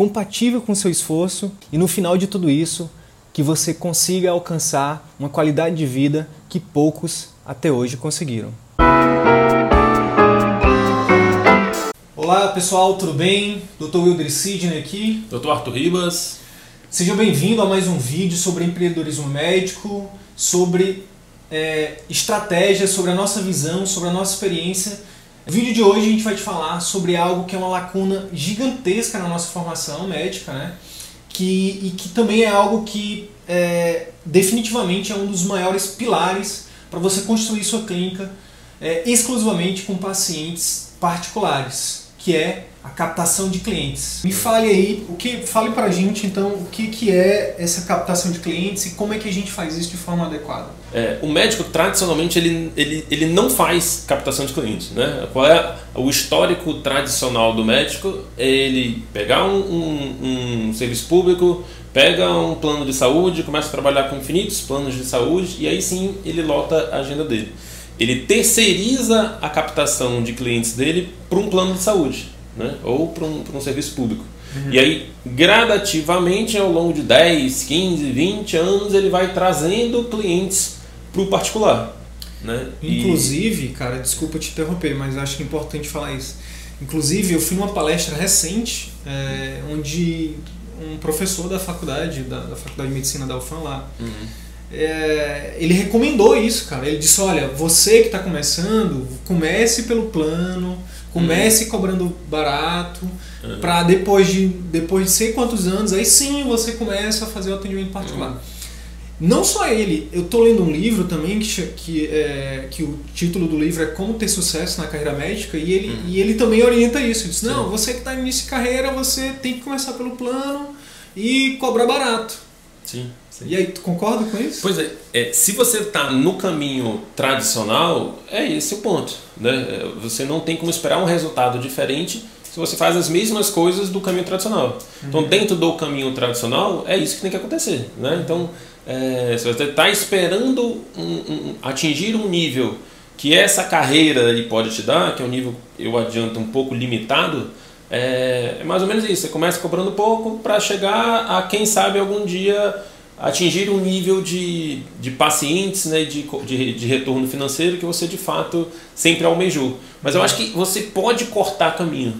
compatível com o seu esforço e no final de tudo isso que você consiga alcançar uma qualidade de vida que poucos até hoje conseguiram. Olá pessoal, tudo bem? Dr. Wilder Sidney aqui. Dr. Arthur Ribas. Seja bem-vindo a mais um vídeo sobre empreendedorismo médico, sobre é, estratégias, sobre a nossa visão, sobre a nossa experiência. No vídeo de hoje a gente vai te falar sobre algo que é uma lacuna gigantesca na nossa formação médica, né? Que, e que também é algo que é, definitivamente é um dos maiores pilares para você construir sua clínica é, exclusivamente com pacientes particulares que é a captação de clientes. Me fale aí, o que fale pra gente então o que, que é essa captação de clientes e como é que a gente faz isso de forma adequada. É, o médico tradicionalmente ele, ele, ele não faz captação de clientes. Né? Qual é o histórico tradicional do médico? É ele pegar um, um, um serviço público, pega um plano de saúde, começa a trabalhar com infinitos planos de saúde e aí sim ele lota a agenda dele ele terceiriza a captação de clientes dele para um plano de saúde né? ou para um, um serviço público. Uhum. E aí, gradativamente, ao longo de 10, 15, 20 anos, ele vai trazendo clientes para o particular. Né? Inclusive, e... cara, desculpa te interromper, mas acho que é importante falar isso. Inclusive, eu fui numa palestra recente é, onde um professor da faculdade, da, da Faculdade de Medicina da UFAM lá, uhum é, ele recomendou isso, cara. Ele disse: olha, você que está começando, comece pelo plano, comece uhum. cobrando barato, uhum. para depois de depois de sei quantos anos, aí sim você começa a fazer o atendimento particular. Uhum. Não só ele, eu estou lendo um livro também que, que, é, que o título do livro é Como Ter Sucesso na Carreira Médica e ele, uhum. e ele também orienta isso. Ele diz, não, sim. você que está no início de carreira, você tem que começar pelo plano e cobrar barato. Sim. E aí, tu concorda com isso? Pois é, é se você está no caminho tradicional, é esse o ponto. Né? É, você não tem como esperar um resultado diferente se você faz as mesmas coisas do caminho tradicional. Então, uhum. Então, dentro do caminho tradicional, é isso que tem que acontecer. Né? Então, é, se você está esperando um, um, atingir um nível que essa carreira pode te dar, que é um nível, eu adianto, um pouco limitado, é, é mais ou menos isso. Você começa cobrando pouco para chegar a, quem sabe, algum dia atingir um nível de, de pacientes, né, de, de, de, retorno financeiro que você de fato sempre almejou. Mas eu acho que você pode cortar caminho.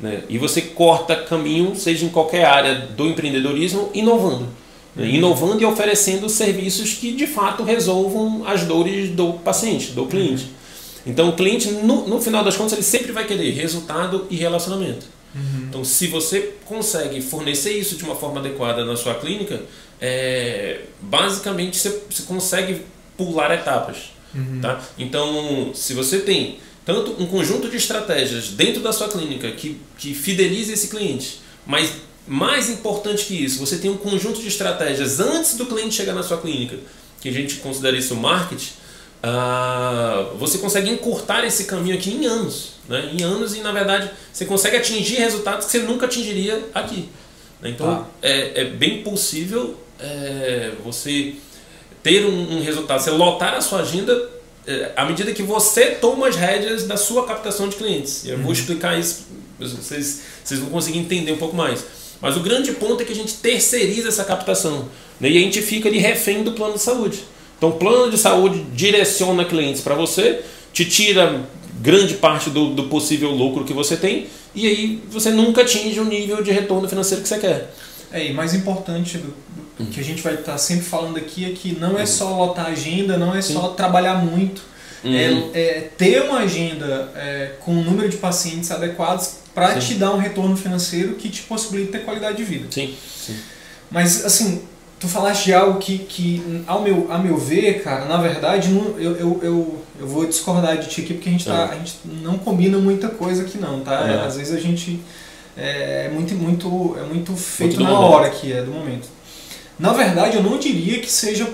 Né? E você corta caminho, seja em qualquer área do empreendedorismo, inovando. Né? Uhum. Inovando e oferecendo serviços que de fato resolvam as dores do paciente, do cliente. Uhum. Então o cliente, no, no final das contas, ele sempre vai querer resultado e relacionamento. Uhum. Então, se você consegue fornecer isso de uma forma adequada na sua clínica, é, basicamente você, você, consegue pular etapas. Uhum. Tá? Então, se você tem tanto um conjunto de estratégias dentro da sua clínica que, que fidelize esse cliente, mas mais importante que isso, você tem um conjunto de estratégias antes do cliente chegar na sua clínica, que a gente considera isso marketing, uh, você consegue encurtar esse caminho aqui em anos. Né? Em anos e, na verdade, você consegue atingir resultados que você nunca atingiria aqui. Então, ah. é, é bem possível é, você ter um, um, resultado, você lotar a sua agenda é, à medida que você toma as rédeas da sua captação de clientes. Eu uhum. vou explicar isso, vocês, vocês vão conseguir entender um pouco mais. Mas o grande ponto é que a gente terceiriza essa captação né? e a gente fica ali refém do plano de saúde. Então, o plano de saúde direciona clientes para você, te tira grande parte do, do possível lucro que você tem e aí você nunca atinge o nível de retorno financeiro que você quer. É, e mais importante do, do que a gente vai estar tá sempre falando aqui é que não é só lotar a agenda, não é só trabalhar muito, é, uhum. é, ter uma agenda é, com um número de pacientes adequados para te dar um retorno financeiro que te possibilite ter qualidade de vida. Sim, sim. Mas assim, tu falaste de algo que, que ao, meu, a meu ver, cara, na verdade, não, eu, eu, eu, eu vou discordar de ti aqui porque a gente, tá, é. a gente não combina muita coisa aqui não, tá? É. Às vezes a gente é muito, muito, é muito feito muito na hora aqui, é do momento. Na verdade, eu não diria que seja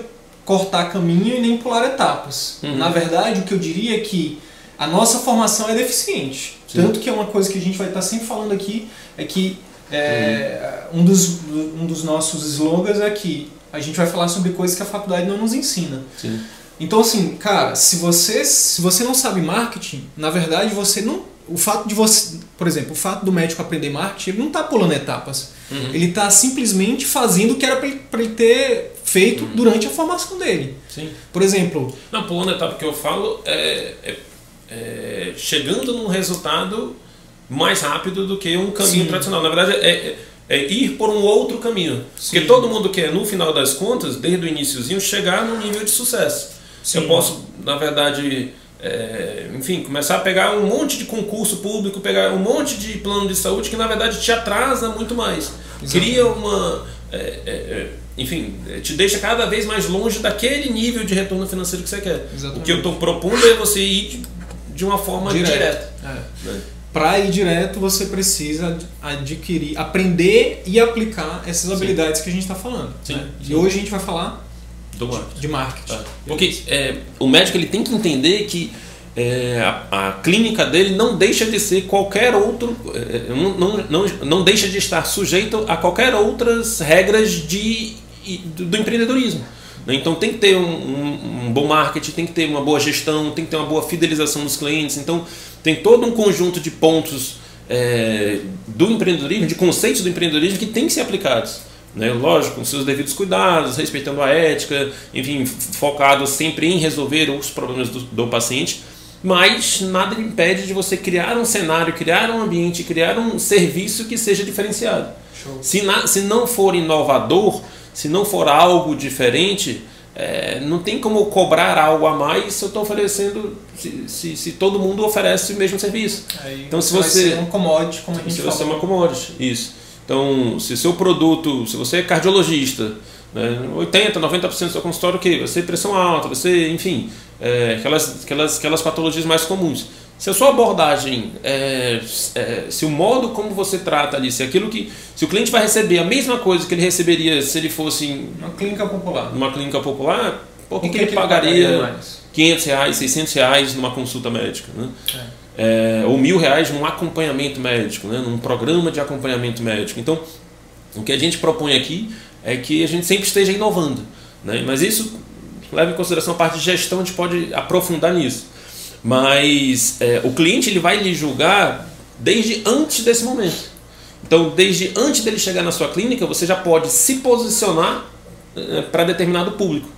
cortar caminho e nem pular etapas. Uhum. Na verdade, o que eu diria é que a nossa formação é deficiente. Sim. Tanto que é uma coisa que a gente vai estar sempre falando aqui, é que é, um, dos, um dos nossos slogans é que a gente vai falar sobre coisas que a faculdade não nos ensina. Sim. Então, assim, cara, se você, se você não sabe marketing, na verdade você não. O fato de você. Por exemplo, o fato do médico aprender marketing, ele não está pulando etapas. Uhum. Ele está simplesmente fazendo o que era para ele, ele ter feito durante a formação dele. Sim. Por exemplo, Não, pulando a etapa que eu falo é, é- é chegando num resultado mais rápido do que um caminho Sim. tradicional. Na verdade, é, é- é ir por um outro caminho. Porque Sim. todo mundo quer, no final das contas, desde o iníciozinho, chegar num nível de sucesso. Sim. Eu posso, na verdade, é, enfim, começar a pegar um monte de concurso público, pegar um monte de plano de saúde que, na verdade, te atrasa muito mais. Cria uma... é, é, é, enfim, é, te deixa cada vez mais longe daquele nível de retorno financeiro que você quer. Exatamente. O que eu estou propondo é você ir de, uma forma direta. É. né? Para ir direto, você precisa ad- adquirir, aprender e aplicar essas Sim. habilidades que a gente está falando. Sim, né? sim. E hoje a gente vai falar Do marketing. de marketing. Porque é, o médico ele tem que entender que é, a, a clínica dele não deixa de ser qualquer outro, é, não, não, não, não deixa de estar sujeito a qualquer outras regras de, do, do empreendedorismo. né? Então tem que ter um, um- um bom marketing, tem que ter uma boa gestão, tem que ter uma boa fidelização dos clientes. Então tem todo um conjunto de pontos é, do empreendedorismo, de conceitos do empreendedorismo que tem que ser aplicados. Né? Lógico, com seus devidos cuidados, respeitando a ética, enfim, focado sempre em resolver os problemas do, do paciente, mas nada impede de você criar um cenário, criar um ambiente, criar um serviço que seja diferenciado. Se, na- se não for inovador, se não for algo diferente, é, não tem como cobrar algo a mais se eu estou oferecendo, se, se, se todo mundo oferece o mesmo serviço. Aí Então, se vai você- ser um commodity, como a gente Se falou. você é uma commodity, isso. Então, se seu produto, se você é cardiologista, né, 80, 90% do seu consultório, quê? Você tem pressão alta, você, enfim, é, aquelas, aquelas, aquelas patologias mais comuns. Se a sua abordagem, é, é, se o modo como você trata ali, se aquilo que, se o cliente vai receber a mesma coisa que ele receberia se ele fosse em Uma clínica popular. uma clínica popular, por que, que ele que pagaria mais? 500 reais, 600 reais numa consulta médica, né? É, ou mil reais num acompanhamento médico, né? num programa de acompanhamento médico. Então, o que a gente propõe aqui é que a gente sempre esteja inovando. Né? Mas isso leva em consideração a parte de gestão, a gente pode aprofundar nisso. Mas é, o cliente ele vai lhe julgar desde antes desse momento. Então, desde antes dele chegar na sua clínica, você já pode se posicionar para determinado público.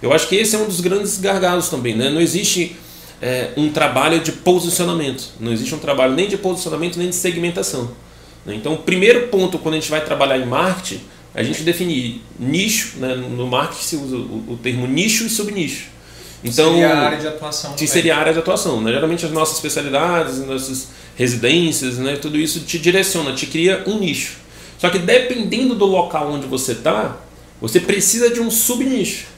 Eu acho que esse é um dos grandes gargalos também. Né? Não existe é, um trabalho de posicionamento. Não existe um trabalho nem de posicionamento nem de segmentação. né? Então, o primeiro ponto quando a gente vai trabalhar em marketing, a gente definir nicho. Né? No marketing se usa o, o termo nicho e subnicho. Então, seria a área de atuação. que seria a área de atuação. Né? Geralmente as nossas especialidades, as nossas residências, né? tudo isso te direciona, te cria um nicho. Só que dependendo do local onde você está, você precisa de um subnicho.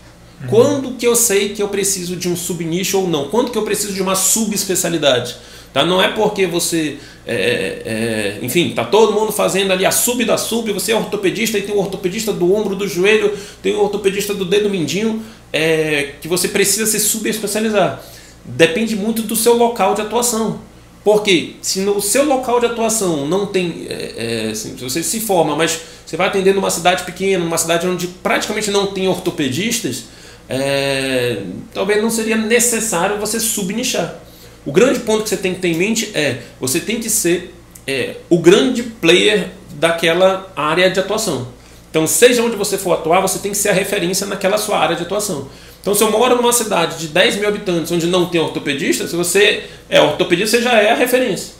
Quando que eu sei que eu preciso de um subnicho ou não? Quando que eu preciso de uma subespecialidade? Tá? Não é porque você, é, é, enfim, tá todo mundo fazendo ali a sub da sub, você é ortopedista e tem o ortopedista do ombro, do joelho, tem o ortopedista do dedo mindinho, é, que você precisa se subespecializar. Depende muito do seu local de atuação. Porque se no seu local de atuação não tem. É, é, assim, se você se forma, mas você vai atender numa cidade pequena, numa cidade onde praticamente não tem ortopedistas, é, talvez não seria necessário você subnichar. O grande ponto que você tem que ter em mente é você tem que ser é, o grande player daquela área de atuação. Então, seja onde você for atuar, você tem que ser a referência naquela sua área de atuação. Então, se eu moro numa cidade de 10 mil habitantes onde não tem ortopedista, se você é ortopedista, você já é a referência.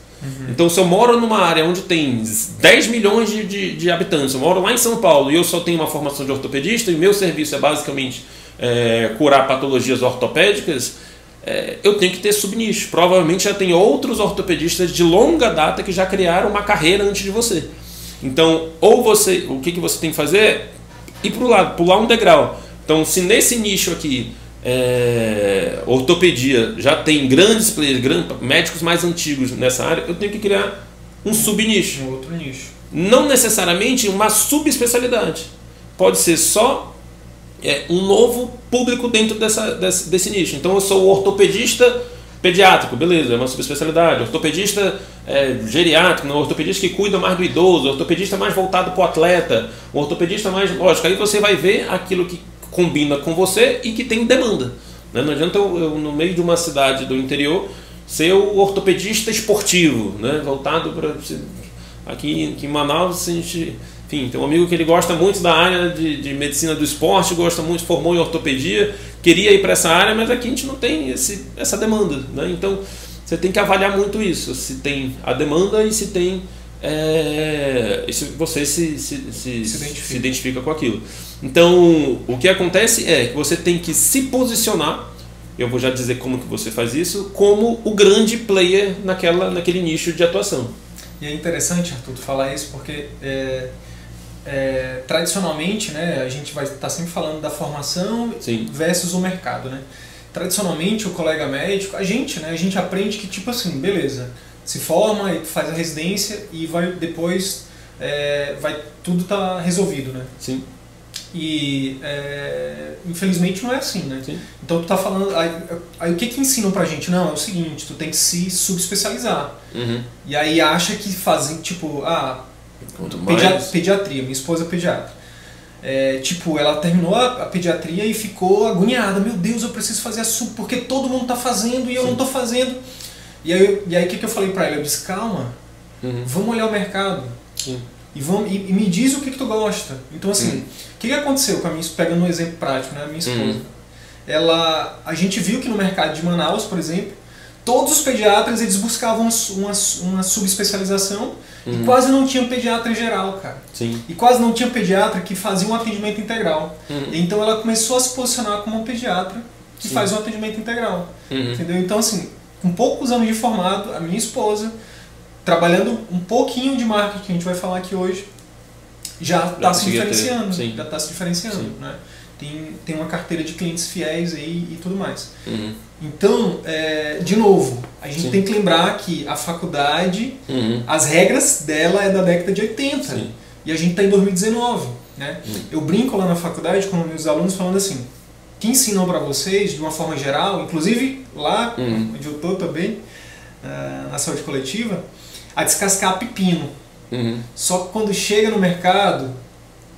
Então, se eu moro numa área onde tem 10 milhões de, de, de habitantes, eu moro lá em São Paulo e eu só tenho uma formação de ortopedista e meu serviço é basicamente é, curar patologias ortopédicas, é, eu tenho que ter subnicho. Provavelmente já tem outros ortopedistas de longa data que já criaram uma carreira antes de você. Então, ou você, o que, que você tem que fazer é ir para o lado, pular um degrau. Então, se nesse nicho aqui, é, ortopedia, já tem grandes players, grandes, médicos mais antigos nessa área, eu tenho que criar um subnicho. Um outro nicho. Não necessariamente uma subespecialidade. pode ser só é, um novo público dentro dessa, desse, desse nicho. Então eu sou ortopedista pediátrico, beleza, é uma subespecialidade. Ortopedista é, geriátrico, não, ortopedista que cuida mais do idoso, ortopedista mais voltado para o atleta, ortopedista mais. Lógico, aí você vai ver aquilo que combina com você e que tem demanda. Né? Não adianta eu, eu, no meio de uma cidade do interior, ser o ortopedista esportivo, né? voltado para. Aqui, aqui em Manaus, a gente enfim, tem um amigo que ele gosta muito da área de, de medicina do esporte, gosta muito, formou em ortopedia, queria ir para essa área, mas aqui a gente não tem esse, essa demanda. Né? Então você tem que avaliar muito isso, se tem a demanda e se tem. É, se você se, se, se, se, identifica. se identifica com aquilo. Então, o que acontece é que você tem que se posicionar eu vou já dizer como que você faz isso, como o grande player naquela, naquele nicho de atuação. E é interessante, Arthur, falar isso porque é, é, tradicionalmente, né, a gente vai estar tá sempre falando da formação Sim. versus o mercado, né? Tradicionalmente, o colega médico, a gente, né, a gente aprende que tipo assim, beleza, se forma e faz a residência e vai depois é, vai tudo tá resolvido, né? Sim. E é, infelizmente não é assim, né? Sim. Então tu tá falando. Aí, aí, o que que ensinam pra gente? Não, é o seguinte, tu tem que se subespecializar. Uhum. E aí acha que fazem, tipo, ah, Pedia pediatria, minha esposa é pediatra. É, tipo, ela terminou a, a, pediatria e ficou agoniada. Meu Deus, eu preciso fazer a sub, porque todo mundo está fazendo e eu Sim. não estou fazendo. E aí, e aí o que, que eu falei para ela? Eu disse, calma, uhum. vamos olhar o mercado. Sim. E, vamos, e, e, me diz o que, que tu gosta. Então, assim, uhum. o que, que aconteceu com a minha pegando um exemplo prático, né? A minha esposa. Uhum. Ela, a gente viu que no mercado de Manaus, por exemplo, todos os pediatras eles buscavam uma, uma subespecialização uhum. e quase não tinha pediatra geral, cara. Sim. E quase não tinha pediatra que fazia um atendimento integral. Uhum. Então ela começou a se posicionar como uma pediatra que Sim. faz um atendimento integral. Uhum. Entendeu? Então, assim, com poucos anos de formado, a minha esposa, trabalhando um pouquinho de marketing, que a gente vai falar aqui hoje, já está se diferenciando. Já está se diferenciando. Né? Tem, tem uma carteira de clientes fiéis aí e tudo mais. Uhum. Então, é, de novo, a gente Sim. tem que lembrar que a faculdade, uhum. as regras dela é da década de 80 Sim. e a gente está em 2019. Né? Uhum. Eu brinco lá na faculdade com meus alunos falando assim: que ensinam para vocês, de uma forma geral, inclusive lá uhum. onde eu estou também, uh, na saúde coletiva, a descascar pepino. Uhum. Só que quando chega no mercado,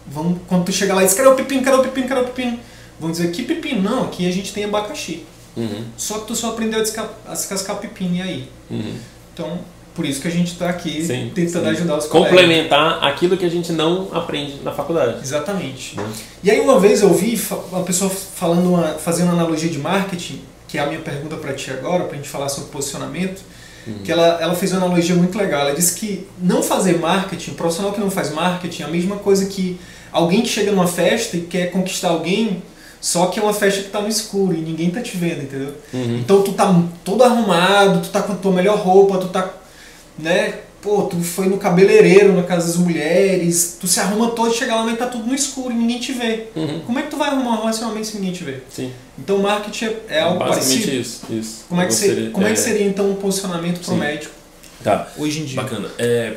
vamos, quando tu chega lá e diz: cadê o pepino, cadê o pepino, cadê o pepino? Vão dizer: que pepino? Não, aqui a gente tem abacaxi. Uhum. Só que tu só aprendeu a, desca a descascar pepino aí. Uhum. Então, por isso que a gente está aqui sim, tentando sim. ajudar os Complementar colegas. aquilo que a gente não aprende na faculdade. Exatamente. Uhum. E aí uma vez eu vi uma pessoa falando uma, fazendo uma analogia de marketing, que é a minha pergunta para ti agora, para a gente falar sobre posicionamento, uhum. que ela, ela fez uma analogia muito legal. Ela disse que não fazer marketing, o profissional que não faz marketing, é a mesma coisa que alguém que chega numa festa e quer conquistar alguém só que é uma festa que tá no escuro e ninguém tá te vendo, entendeu? Uhum. Então tu tá todo arrumado, tu tá com a tua melhor roupa, tu tá, né? Pô, tu foi no cabeleireiro na casa das mulheres, tu se arruma todo, chega lá, mas tá tudo no escuro e ninguém te vê. Uhum. Como é que tu vai arrumar um relacionamento se ninguém te vê? Sim. Então marketing é, é algo Basicamente parecido. isso, isso. Como, é que, seria, como é... é... que seria então um posicionamento pro Sim. médico tá. hoje em dia? Bacana. É,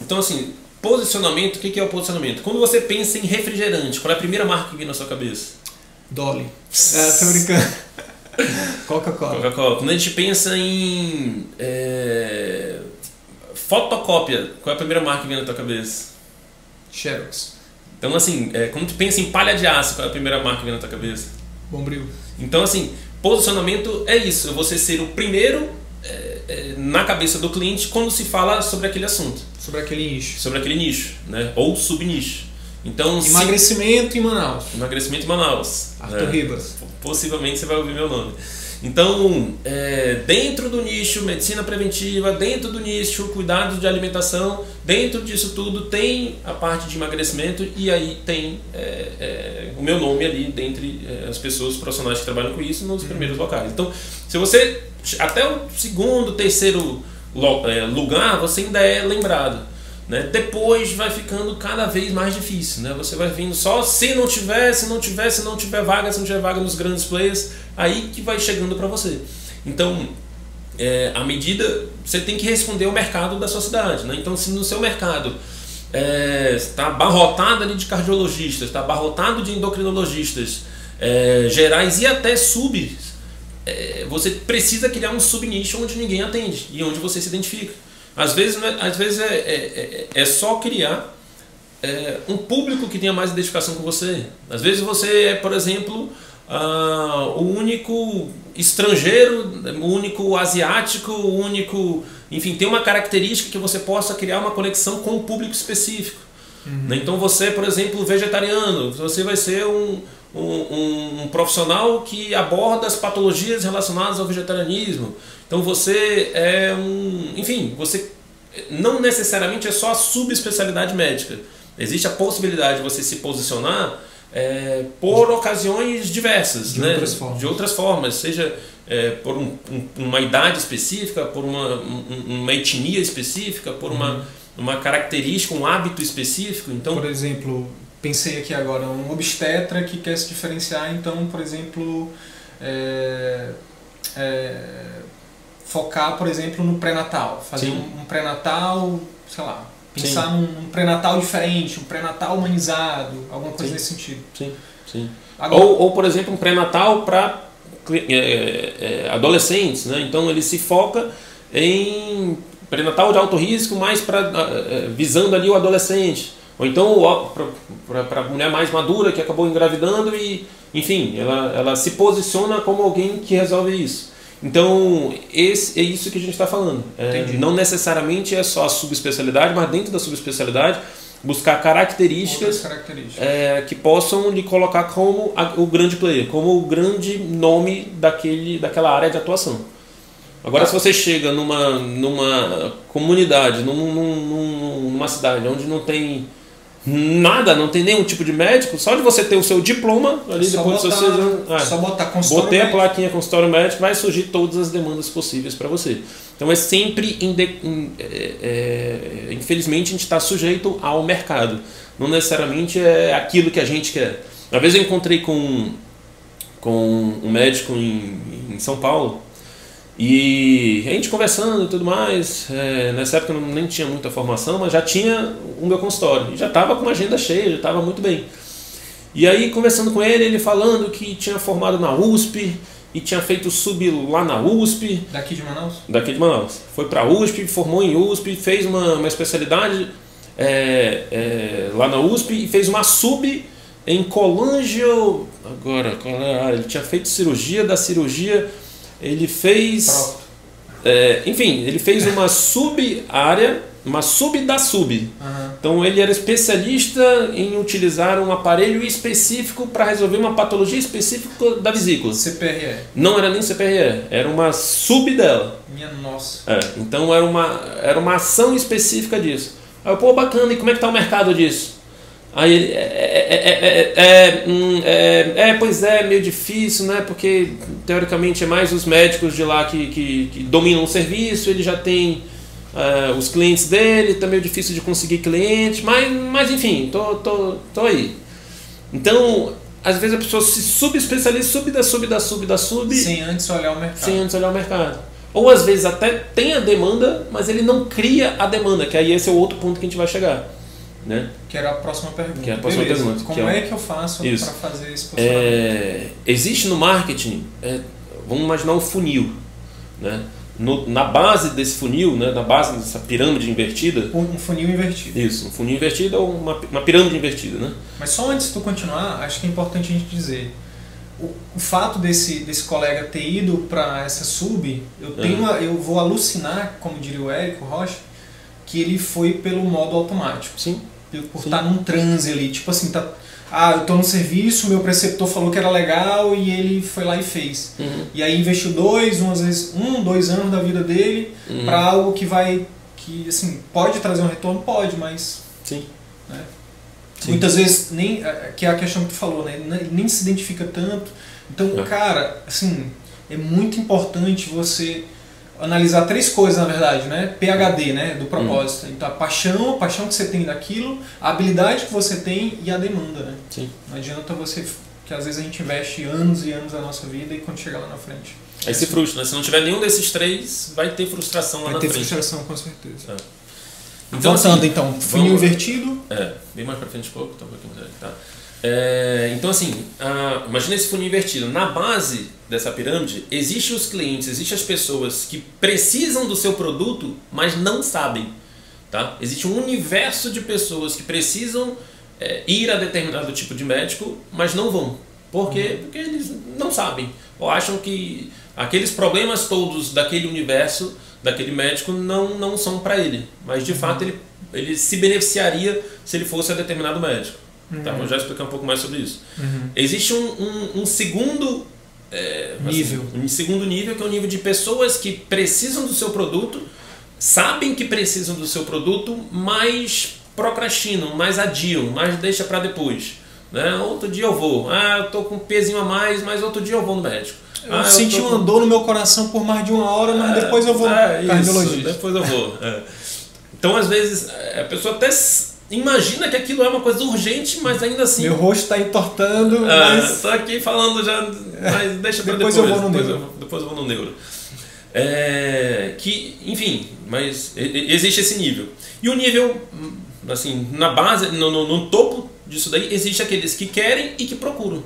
então assim, posicionamento, o que é o posicionamento? Quando você pensa em refrigerante, qual é a primeira marca que vem na sua cabeça? Dolly. É, tô brincando. Coca-Cola. Coca-Cola. Quando a gente pensa em é, fotocópia, qual é a primeira marca que vem na tua cabeça? Xerox. Então, assim, é, quando tu pensa em palha de aço, qual é a primeira marca que vem na tua cabeça? Bombril. Então, assim, posicionamento é isso. É você ser o primeiro é, é, na cabeça do cliente quando se fala sobre aquele assunto. Sobre aquele nicho. Sobre aquele nicho, né? Ou subnicho. Então, emagrecimento se... em Manaus. Emagrecimento em Manaus. Arthur é, Ribas. Possivelmente você vai ouvir meu nome. Então, é, dentro do nicho medicina preventiva, dentro do nicho cuidados de alimentação, dentro disso tudo tem a parte de emagrecimento e aí tem é, é, o meu nome ali dentre é, as pessoas profissionais que trabalham com isso nos uhum. primeiros locais. Então, se você até o segundo, terceiro é, lugar, você ainda é lembrado. Né? Depois vai ficando cada vez mais difícil. Né? Você vai vindo só se não tiver, se não tiver, se não tiver vaga, se não tiver vaga nos grandes players, aí que vai chegando para você. Então, é, à medida você tem que responder ao mercado da sua cidade. Né? Então, se no seu mercado é, está abarrotado ali de cardiologistas, está abarrotado de endocrinologistas é, gerais e até sub. É, você precisa criar um subnicho onde ninguém atende e onde você se identifica. Às vezes, né, às vezes é, é, é, é só criar é, um público que tenha mais identificação com você. Às vezes você é, por exemplo, uh, o único estrangeiro, o único asiático, o único. Enfim, tem uma característica que você possa criar uma conexão com um público específico. Uhum. Né? Então você, por exemplo, vegetariano, você vai ser um, um, um, profissional que aborda as patologias relacionadas ao vegetarianismo. Então você é um. Enfim, você não necessariamente é só a subespecialidade médica. Existe a possibilidade de você se posicionar é, por ocasiões diversas, de, né? outras, formas. de outras formas, seja é, por um, um, uma idade específica, por uma, um, uma etnia específica, por uma, uhum. uma característica, um hábito específico. Então, por exemplo, pensei aqui agora, um obstetra que quer se diferenciar, então, por exemplo, é, é focar, por exemplo, no pré-natal, fazer um, um pré-natal, sei lá, Pensar sim. num, pré-natal diferente, um pré-natal humanizado, alguma coisa sim. nesse sentido. Sim, sim. Agora, ou, ou, por exemplo, um pré-natal para é, é, é, adolescentes, né? Então ele se foca em pré-natal de alto risco, mais para é, visando ali o adolescente. Ou então para a mulher mais madura que acabou engravidando e, enfim, ela, ela se posiciona como alguém que resolve isso. Então, esse, é isso que a gente está falando. É, não necessariamente é só a subespecialidade, mas dentro da subespecialidade, buscar características, características. É, que possam lhe colocar como a, o grande player, como o grande nome daquele, daquela área de atuação. Agora, ah. se você chega numa, numa comunidade, num, num, numa cidade onde não tem Nada, não tem nenhum tipo de médico, só de você ter o seu diploma ali só depois botar, você, é, só botar consultório Botei médico. a plaquinha consultório médico, vai surgir todas as demandas possíveis para você. Então é sempre, é, é, infelizmente, a gente está sujeito ao mercado. Não necessariamente é aquilo que a gente quer. Uma vez eu encontrei com, com um médico em, em São Paulo, e a gente conversando e tudo mais, é, nessa época eu nem tinha muita formação, mas já tinha o meu consultório. E já estava com uma agenda cheia, já estava muito bem. E aí, conversando com ele, ele falando que tinha formado na USP e tinha feito sub lá na USP. Daqui de Manaus? Daqui de Manaus. Foi para a USP, formou em USP, fez uma, uma especialidade é, é, lá na USP e fez uma sub em colangio. Agora, qual é? Ele tinha feito cirurgia da cirurgia ele fez. É, enfim, ele fez uma sub-área, uma sub da sub. Uhum. Então ele era especialista em utilizar um aparelho específico para resolver uma patologia específica da vesícula. CPRE. Não era nem CPRE, era uma sub dela. Minha nossa. É, então era uma, era uma ação específica disso. Aí eu, pô, bacana, e como é que tá o mercado disso? Aí ele, é, é, é, é, pois é, meio difícil, né? Porque teoricamente é mais os médicos de lá que, que, que dominam o serviço, ele já tem uh, os clientes dele, tá meio difícil de conseguir clientes, mas, mas enfim, tô, tô, tô aí. Então, às vezes a pessoa se subespecializa, sub da sub da sub da sub. Sem antes olhar o mercado. Sem antes olhar o mercado. Ou às vezes até tem a demanda, mas ele não cria a demanda, que aí esse é o outro ponto que a gente vai chegar. Né? Que era a próxima pergunta. Que é a próxima Beleza. pergunta. Como é, é, que eu faço para fazer esse posicionamento? É, existe no marketing, é, vamos imaginar um funil. Né? No, na base desse funil, né, na base dessa pirâmide invertida. Um funil invertido. Isso, um funil invertido ou uma, uma pirâmide invertida. Né? Mas só antes de tu continuar, acho que é importante a gente dizer. O, o fato desse, desse colega ter ido para essa sub, eu, tenho uhum. eu vou alucinar, como diria o Érico Rocha, que ele foi pelo modo automático. Sim por estar num transe ali. Tipo assim, tá, ah, eu estou no serviço, meu preceptor falou que era legal e ele foi lá e fez. Uhum. E aí investiu dois, um, às vezes, um, dois anos da vida dele uhum. para algo que vai. que assim, pode trazer um retorno? Pode, mas. Sim. Né? Sim. Muitas vezes, nem, é, que é a questão que tu falou, né? nem se identifica tanto. Então, é. cara, assim, é muito importante você analisar três coisas, na verdade, né? PHD, né? Do propósito. Hum. Então, a paixão, a paixão que você tem daquilo, a habilidade que você tem e a demanda, né? Sim. Não adianta você... que às vezes a gente investe anos e anos da nossa vida e quando chegar lá na frente... Aí se frustra, né? Se não tiver nenhum desses três, vai ter frustração lá vai na frente. Vai ter frustração, com certeza. É. Então, Voltando assim, então, funil vamos, invertido. É, bem mais para frente um pouco, tá um pouquinho mais tá? É, então assim, a, imagina esse funil invertido. Na base dessa pirâmide, existem os clientes, existem as pessoas que precisam do seu produto, mas não sabem. Tá? Existe um universo de pessoas que precisam é, ir a determinado tipo de médico, mas não vão. Por quê? Uhum. Porque eles não sabem. Ou acham que aqueles problemas todos daquele universo, daquele médico, não, não são para ele. Mas de uhum. fato ele, ele se beneficiaria se ele fosse a determinado médico. Uhum. Tá? Vou já explicar um pouco mais sobre isso. Uhum. Existe um, um, um segundo é, nível. Assim, um segundo nível que é o nível de pessoas que precisam do seu produto, sabem que precisam do seu produto, mas procrastinam, mais adiam, mais deixa para depois. Né? Outro dia eu vou. Ah, eu tô com um pezinho a mais, mas outro dia eu vou no médico. Eu ah, senti eu uma com... dor no meu coração por mais de uma hora, mas é, depois eu vou é, cardiologista. depois eu vou. É. Então, às vezes, a pessoa até imagina que aquilo é uma coisa urgente, mas ainda assim. Meu rosto está entortando. Ah, mas... Tô aqui falando já, mas deixa para depois. Depois eu vou no depois neuro. Eu, depois eu vou no neuro. É, que, enfim, mas existe esse nível. E o nível, assim, na base, no, no, no topo disso daí, existe aqueles que querem e que procuram.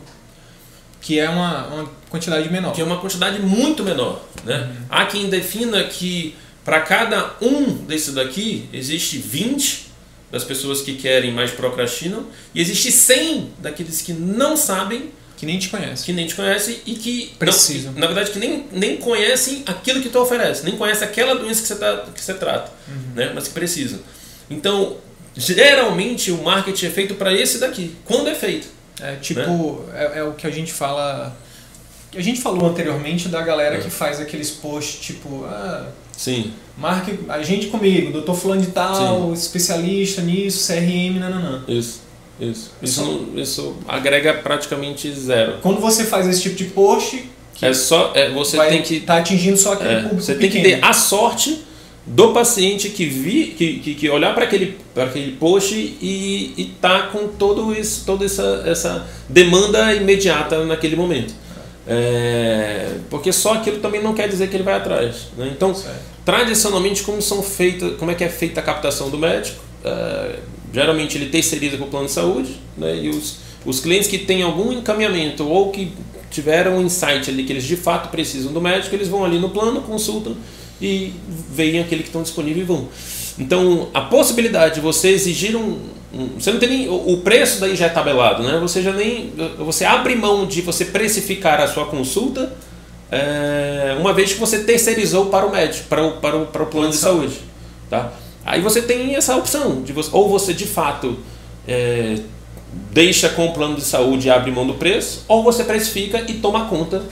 Que é uma, uma quantidade menor. Que é uma quantidade muito menor. Né? Uhum. Há quem defina que para cada um desses daqui, existe 20 das pessoas que querem, mais procrastinam, e existe 100 daqueles que não sabem que nem te conhecem. Que nem te conhecem e que. Precisam. Não, na verdade, que nem, nem conhecem aquilo que tu oferece, nem conhecem aquela doença que você, tá, que você trata, uhum. né? mas que precisam. Então, geralmente o marketing é feito para esse daqui, quando é feito. É tipo, né? é, é, o que a gente fala. A gente falou anteriormente da galera é. que faz aqueles posts tipo. Ah, Sim. Marque a gente comigo, doutor fulano de tal, Sim. especialista nisso, CRM, nananã. Isso. Isso. Isso, não, isso agrega praticamente zero. Quando você faz esse tipo de post, é só é, você tem que tá atingindo só aquele é, público Você tem pequeno. que ter a sorte do paciente que vi que, que, que olhar para aquele para aquele post e e tá com todo isso toda essa essa demanda imediata naquele momento. É, porque só aquilo também não quer dizer que ele vai atrás. Né? Então, certo. tradicionalmente, como são feitas, como é que é feita a captação do médico? É, geralmente ele terceiriza com o plano de saúde, né? e os, os clientes que têm algum encaminhamento ou que tiveram um insight ali que eles de fato precisam do médico, eles vão ali no plano, consultam e veem aquele que estão disponível e vão. Então, a possibilidade de você exigir um, um, você não tem nem o preço daí já é tabelado, né? Você já nem você abre mão de você precificar a sua consulta é, uma vez que você terceirizou para o médico, para o, para o, para o plano de saúde, tá? Aí você tem essa opção de você, ou você de fato é, deixa com o plano de saúde e abre mão do preço, ou você precifica e toma conta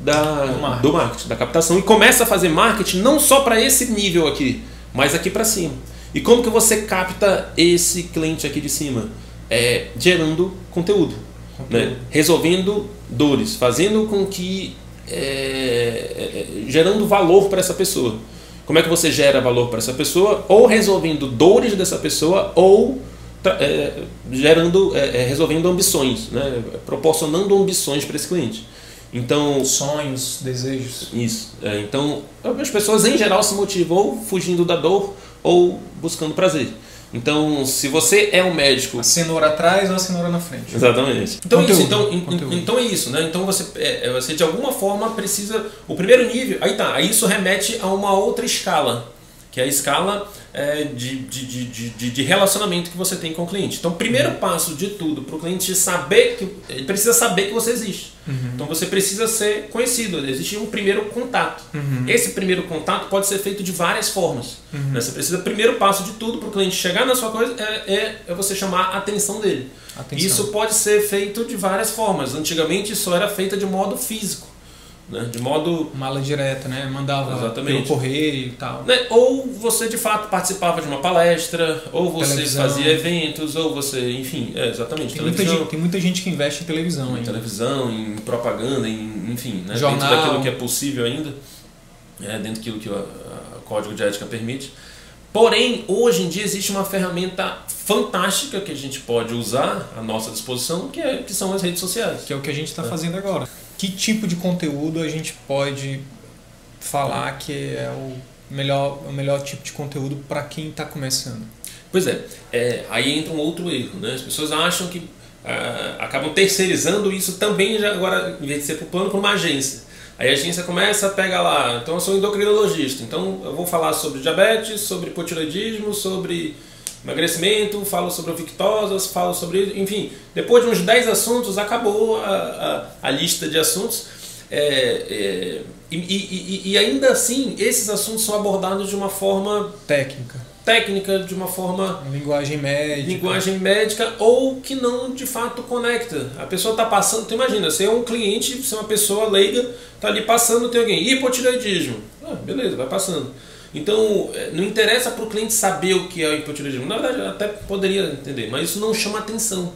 da, do, marketing. do marketing, da captação e começa a fazer marketing não só para esse nível aqui, mas aqui para cima. E como que você capta esse cliente aqui de cima? É, gerando conteúdo. Né? resolvendo dores, fazendo com que é, é, gerando valor para essa pessoa. Como é que você gera valor para essa pessoa? Ou resolvendo dores dessa pessoa, ou é, gerando, é, é, resolvendo ambições, né? proporcionando ambições para esse cliente. Então sonhos, desejos. Isso. É, então as pessoas em geral se motivam ou fugindo da dor ou buscando prazer. Então, se você é um médico. A cenoura atrás ou a cenoura na frente. Exatamente. Então, conteúdo, isso, então, então é isso, né? Então você, é, é, você de alguma forma precisa. O primeiro nível. Aí tá, aí isso remete a uma outra escala, que é a escala é, de, de, de, de, relacionamento que você tem com o cliente. Então, o primeiro uhum. passo de tudo para o cliente saber que. Ele precisa saber que você existe. Uhum. Então, você precisa ser conhecido. Existe um primeiro contato. Uhum. Esse primeiro contato pode ser feito de várias formas. Uhum. Né? Você precisa, primeiro passo de tudo para o cliente chegar na sua coisa é, é, é você chamar a atenção dele. Atenção. Isso pode ser feito de várias formas. Antigamente, isso era feito de modo físico né? De modo. Mala direta, né? Mandava Exatamente. pelo correio e tal. Né? Ou você de fato participava de uma palestra, ou você televisão. fazia eventos, ou você, enfim, é, exatamente. Tem muita, gente, tem muita gente que investe em televisão em ainda. televisão, em propaganda, em, enfim, né? Jornal. dentro daquilo que é possível ainda, é, dentro daquilo que o, o código de ética permite. Porém, hoje em dia existe uma ferramenta fantástica que a gente pode usar à nossa disposição, que, é, que são as redes sociais. Que é o que a gente está é. fazendo agora que tipo de conteúdo a gente pode falar que é o melhor, o melhor tipo de conteúdo para quem está começando? Pois é, é, aí entra um outro erro. Né? As pessoas acham que ah, acabam terceirizando isso também, já agora, em vez de ser para o plano, para uma agência. Aí a agência começa a pegar lá, então eu sou endocrinologista, então eu vou falar sobre diabetes, sobre hipotiroidismo, sobre emagrecimento, falo sobre victosas, falo sobre. Enfim, depois de uns 10 assuntos, acabou a, a, a lista de assuntos. É, é, e, e, e, ainda assim, esses assuntos são abordados de uma forma técnica técnica, de uma forma. Linguagem médica. Linguagem médica, ou que não de fato conecta. A pessoa está passando, tu imagina, você é um cliente, você é uma pessoa leiga, está ali passando, tem alguém, hipotireoidismo. Ah, beleza, vai passando. Então, é, não interessa para o cliente saber o que é o hipotireoidismo. Na verdade, até poderia entender, mas isso não chama atenção.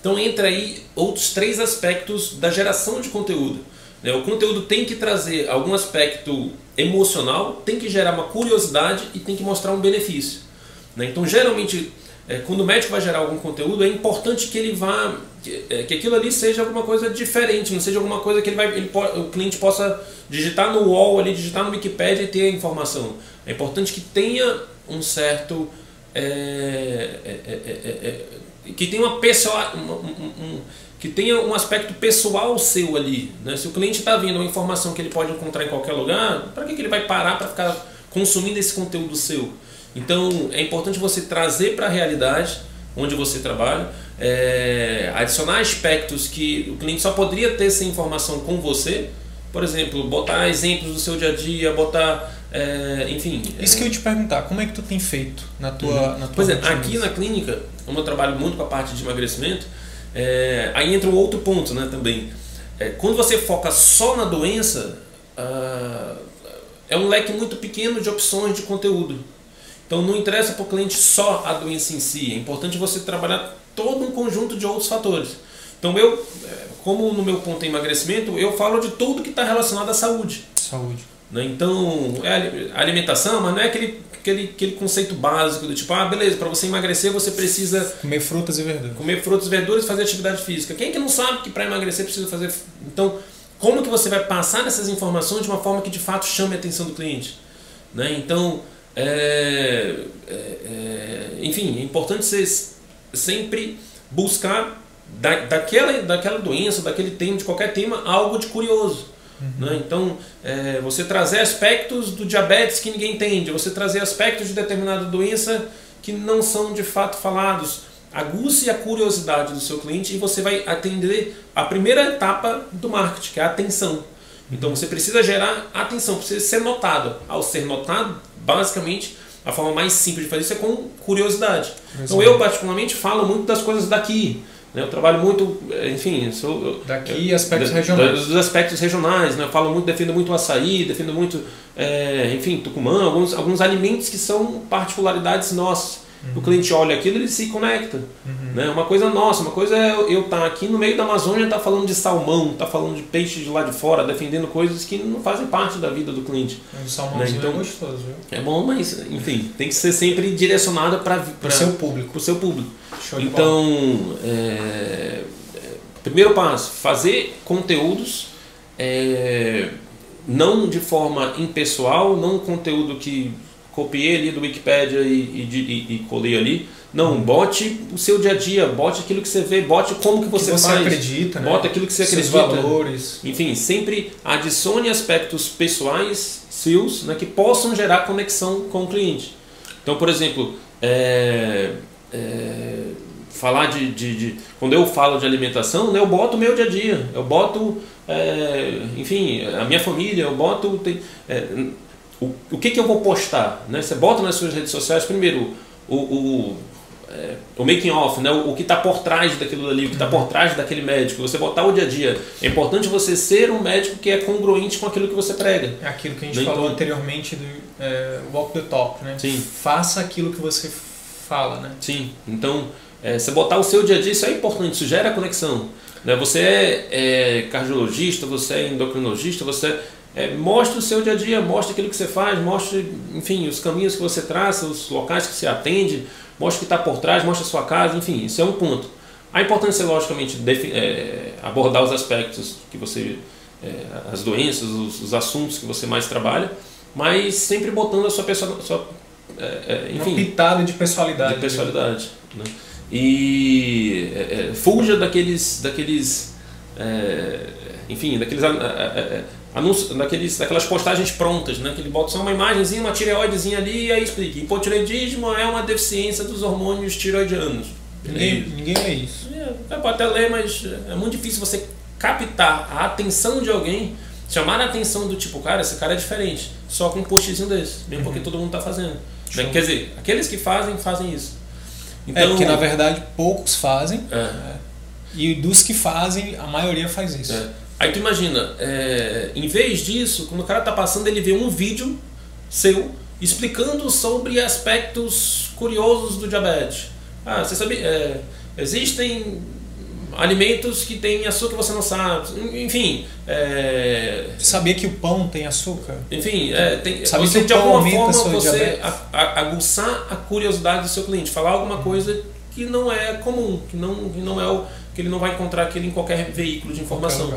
Então, entra aí outros três aspectos da geração de conteúdo. Né? O conteúdo tem que trazer algum aspecto emocional, tem que gerar uma curiosidade e tem que mostrar um benefício. Né? Então, geralmente, é, quando o médico vai gerar algum conteúdo, é importante que ele vá, que, é, que aquilo ali seja alguma coisa diferente, não seja alguma coisa que ele vai, ele, o cliente possa digitar no UOL, ali, digitar no Wikipedia e ter a informação. É importante que tenha um certo. É, é, é, é que tenha uma pessoa. Um, um, que tenha um aspecto pessoal seu ali. Né? Se o cliente está vendo uma informação que ele pode encontrar em qualquer lugar, para que, que ele vai parar para ficar consumindo esse conteúdo seu? Então é importante você trazer para a realidade onde você trabalha, é, adicionar aspectos que o cliente só poderia ter essa informação com você. Por exemplo, botar exemplos do seu dia a dia, botar. É, enfim. Isso é... que eu ia te perguntar, como é que tu tem feito na tua, uhum. na tua Pois é, aqui na clínica, como eu trabalho muito com a parte de emagrecimento, é, aí entra um outro ponto né, também. É, quando você foca só na doença, ah, é um leque muito pequeno de opções de conteúdo. Então não interessa para o cliente só a doença em si, é importante você trabalhar todo um conjunto de outros fatores. Então eu, é, como no meu ponto é emagrecimento, eu falo de tudo que está relacionado à saúde. Saúde. Né? Então, é alimentação, mas não é aquele aquele, aquele conceito básico do tipo, ah, beleza, para você emagrecer você precisa comer frutas e verduras. Comer frutas e verduras e fazer atividade física. Quem é que não sabe que para emagrecer precisa fazer. Então, como que você vai passar essas informações de uma forma que de fato chame a atenção do cliente? Né? Então, é, é, é, enfim, é importante você sempre buscar da, daquela, daquela doença, daquele tema, de qualquer tema, algo de curioso. Uhum. Né? Então, é, você trazer aspectos do diabetes que ninguém entende, você trazer aspectos de determinada doença que não são de fato falados. Aguce a curiosidade do seu cliente e você vai atender a primeira etapa do marketing, que é a atenção. Então você precisa gerar atenção, precisa ser notado. Ao ser notado, basicamente, a forma mais simples de fazer isso é com curiosidade. Então eu particularmente falo muito das coisas daqui. Né? Eu trabalho muito, enfim, sou daqui aspectos regionais. Dos aspectos regionais, né? Eu falo muito, defendo muito o açaí, defendo muito, é, enfim, tucumã, alguns alguns alimentos que são particularidades nossas. Uhum. O cliente olha aquilo ele se conecta. Uhum. Né? Uma coisa nossa, uma coisa é eu estar tá aqui no meio da Amazônia estar tá falando de salmão, tá falando de peixe de lá de fora, defendendo coisas que não fazem parte da vida do cliente. O salmão né? então, é gostoso, viu? É bom, mas enfim, tem que ser sempre direcionado para o seu público. Pro seu público. então, é, primeiro passo, fazer conteúdos é, não de forma impessoal, não conteúdo que copiei ali do Wikipedia e, e, e, e colei ali. Não, bote o seu dia a dia, bote aquilo que você vê, bote como que você, que você faz. acredita, né? Bota aquilo que você Seus acredita. valores. Enfim, sempre adicione aspectos pessoais seus né, que possam gerar conexão com o cliente. Então, por exemplo, é, é, falar de, de, de, Quando eu falo de alimentação, né, eu boto o meu dia a dia. Eu boto, é, enfim, a minha família, eu boto. Tem, é, o, o que, que eu vou postar? Né? Você bota nas suas redes sociais, primeiro, o, o, é, o making off, né? o, o que está por trás daquilo ali, o que está por trás daquele médico, você botar o dia a dia. É importante você ser um médico que é congruente com aquilo que você prega. É aquilo que a gente né? falou então, anteriormente do é, walk the talk, né? Sim. Faça aquilo que você fala, né? Sim. Então, é, você botar o seu dia a dia, isso é importante, isso gera conexão. Né? Você é, é cardiologista, você é endocrinologista, você é, mostre o seu dia a dia, mostre aquilo que você faz, mostre, enfim, os caminhos que você traça, os locais que você atende, mostre o que está por trás, mostre a sua casa, enfim, isso é um ponto. A importância, logicamente, é, abordar os aspectos que você, é, as doenças, os, os, assuntos que você mais trabalha, mas sempre botando a sua pessoa, sua, é, é, enfim, Uma pitada de personalidade. de personalidade. Né? E é, é, fuja daqueles, daqueles, enfim, daqueles a- a- a- anúncios, daqueles, daquelas postagens prontas, né? Que ele bota só uma imagenzinha, uma tireoidezinha ali e aí explica. Hipotireoidismo é uma deficiência dos hormônios tireoidianos. Ninguém, ninguém lê isso. É, pode até ler, mas é muito difícil você captar a atenção de alguém, chamar a atenção do tipo, cara, esse cara é diferente, só com um postzinho desse, mesmo porque todo mundo está fazendo. Né? Show. Quer dizer, aqueles que fazem, fazem isso. é, porque na verdade poucos fazem, É, e dos que fazem, a maioria faz isso. é. Aí tu imagina, é, em vez disso, quando o cara tá passando, ele vê um vídeo seu explicando sobre aspectos curiosos do diabetes. Ah, você sabe, é, existem alimentos que têm açúcar que você não sabe. Enfim, é, Sabia que o pão tem açúcar? enfim, é, tem, Sabe você que de alguma forma você a- aguçar a curiosidade do seu cliente, falar alguma coisa que não é comum, que não, que não é o que ele não vai encontrar aquilo em qualquer veículo de informação.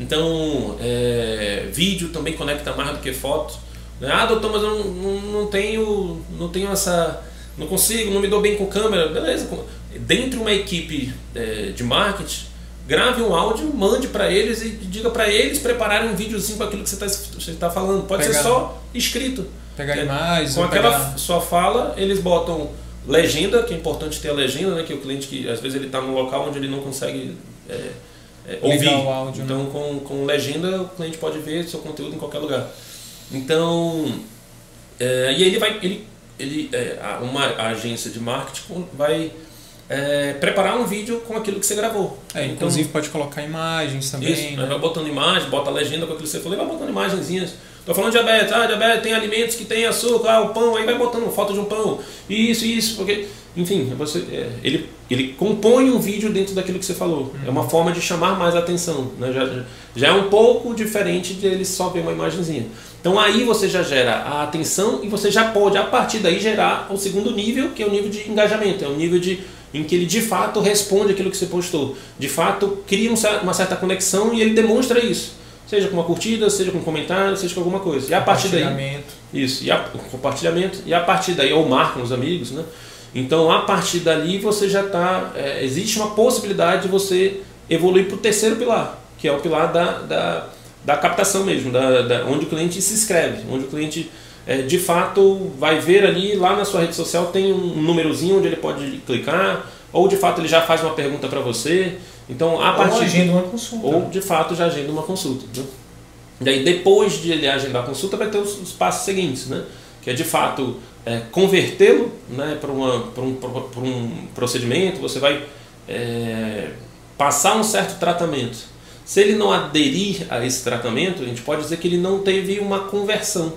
Então, é, vídeo também conecta mais do que foto. Né? Ah, doutor, mas eu não, não, não tenho, não tenho essa, não consigo, não me dou bem com câmera. Beleza. Dentro de uma equipe é, de marketing, grave um áudio, mande para eles e diga para eles prepararem um videozinho com aquilo que você está tá falando. Pode Pegar- ser só escrito. Pegar É, imagens, Com aquela pegar- sua fala, eles botam legenda, que é importante ter a legenda, né? Que o cliente que às vezes ele está num local onde ele não consegue é, é, ouvir. áudio, né? então com, com legenda o cliente pode ver seu conteúdo em qualquer lugar. Então é, e aí ele vai ele, ele é, uma agência de marketing vai é, preparar um vídeo com aquilo que você gravou. É, Então, inclusive pode colocar imagens também. isso, né? vai botando imagem, bota a legenda com aquilo que você falou, e vai botando imagenzinhas. Tô falando de diabetes, ah, diabetes tem alimentos que tem açúcar, ah, o pão, aí vai botando foto de um pão, isso, isso, porque. Enfim, você, é, ele, ele compõe um vídeo dentro daquilo que você falou. É uma forma de chamar mais a atenção. Né? Já, já- é um pouco diferente de ele só ver uma imagenzinha. Então aí você já gera a atenção e você já pode, a partir daí, gerar o segundo nível, que é o nível de engajamento, é o nível de em que ele de fato responde aquilo que você postou. De fato, cria um uma certa conexão e ele demonstra isso. Seja com uma curtida, seja com um comentário, seja com alguma coisa. E a partir daí. Compartilhamento. Isso, e a, compartilhamento. E a partir daí, ou marcam os amigos, né? Então, a partir dali, você já está. existe uma possibilidade de você evoluir para o terceiro pilar, que é o pilar da, da, da captação mesmo, da, da- onde o cliente se inscreve, onde o cliente. é, de fato, vai ver ali, lá na sua rede social tem um númerozinho onde ele pode clicar, ou de fato ele já faz uma pergunta para você. Então, a Ou partir agenda uma consulta. ou de fato já agenda uma consulta. Né? Daí depois de ele agendar a consulta vai ter os, os passos seguintes, né? que é de fato é, convertê-lo né, para um, um procedimento, você vai é, passar um certo tratamento. Se ele não aderir a esse tratamento, a gente pode dizer que ele não teve uma conversão.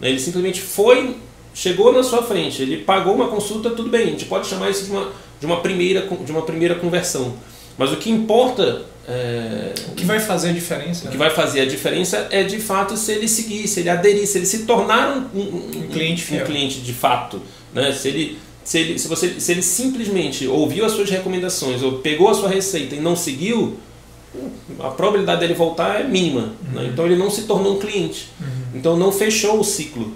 né? Ele simplesmente foi, chegou na sua frente, ele pagou uma consulta, tudo bem, a gente pode chamar isso de uma, de uma, primeira, de uma primeira conversão. Mas o que importa é, O que vai fazer a diferença? o que né? vai fazer a diferença é de fato se ele seguir, se ele aderir, se ele se tornar um, um- Um cliente fiel. um cliente de fato. Né? Se, ele, se, ele, se, você, se ele simplesmente ouviu as suas recomendações ou pegou a sua receita e não seguiu, a probabilidade dele voltar é mínima. Né? Então ele não se tornou um cliente. Então não fechou o ciclo.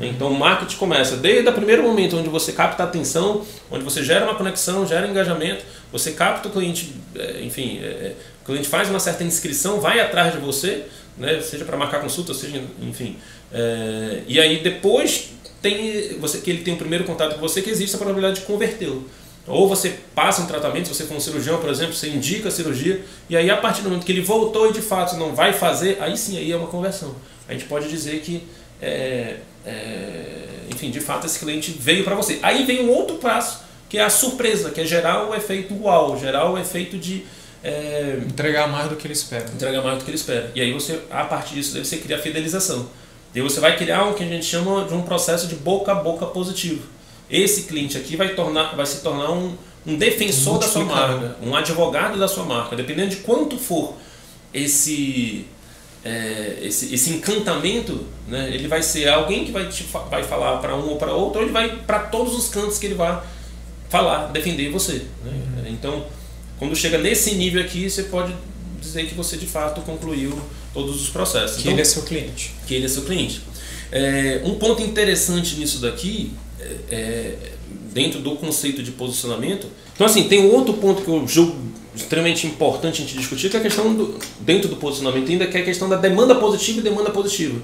Então o marketing começa desde o primeiro momento onde você capta a atenção, onde você gera uma conexão, gera engajamento, você capta o cliente, é, enfim, é, o cliente faz uma certa inscrição, vai atrás de você, né, seja para marcar consulta, seja, enfim. é, e aí depois tem você que ele tem o primeiro contato com você que existe a probabilidade de convertê-lo. Ou você passa um tratamento, se você for um cirurgião, por exemplo, você indica a cirurgia, e aí a partir do momento que ele voltou e de fato não vai fazer, aí sim aí é uma conversão. A gente pode dizer que, é, é, enfim, de fato esse cliente veio para você. Aí vem um outro passo, que é a surpresa, que é gerar o efeito uau, gerar o efeito de é, Entregar mais do que ele espera. entrega mais do que ele espera. E aí você, a partir disso, daí você cria a fidelização. E aí você vai criar o que a gente chama de um processo de boca a boca positivo. Esse cliente aqui vai, tornar, vai se tornar um, um defensor da sua marca, um advogado da sua marca. Dependendo de quanto for esse, é, esse, esse encantamento, né, ele vai ser alguém que vai, te, vai falar para um ou para outro, ou ele vai para todos os cantos que ele vai falar, defender você. né? Então, quando chega nesse nível aqui, você pode dizer que você de fato concluiu todos os processos. Que Então, ele é seu cliente. que ele é seu cliente. É, um ponto interessante nisso daqui, é, é, dentro do conceito de posicionamento. Então, assim, tem um outro ponto que eu julgo extremamente importante a gente discutir, que é a questão do, dentro do posicionamento ainda, que é a questão da demanda positiva e demanda positiva.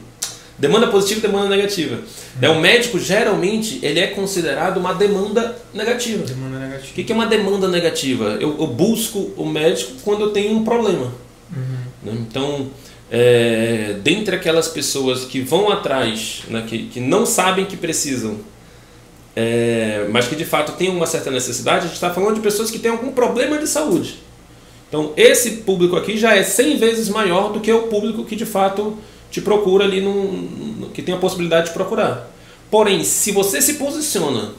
Demanda positiva e demanda negativa. É, o médico, geralmente, ele é considerado uma demanda negativa. Demanda negativa. O que é uma demanda negativa? Eu, eu busco o médico quando eu tenho um problema. Uhum. Né? Então, é, dentre aquelas pessoas que vão atrás, né, que, que não sabem que precisam, é, mas que de fato têm uma certa necessidade, a gente está falando de pessoas que têm algum problema de saúde. Então, esse público aqui já é 100 vezes maior do que o público que de fato te procura ali, no, que tem a possibilidade de procurar. Porém, se você se posiciona,